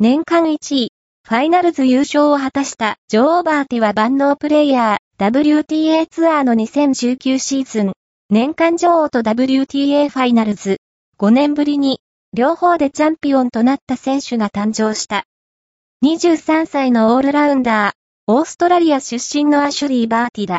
年間1位、ファイナルズ優勝を果たしたジョー・オーバーティは万能プレイヤー、WTA ツアーの2019シーズン、年間女王と WTA ファイナルズ、5年ぶりに、両方でチャンピオンとなった選手が誕生した。23歳のオールラウンダー、オーストラリア出身のアシュリー・バーティだ。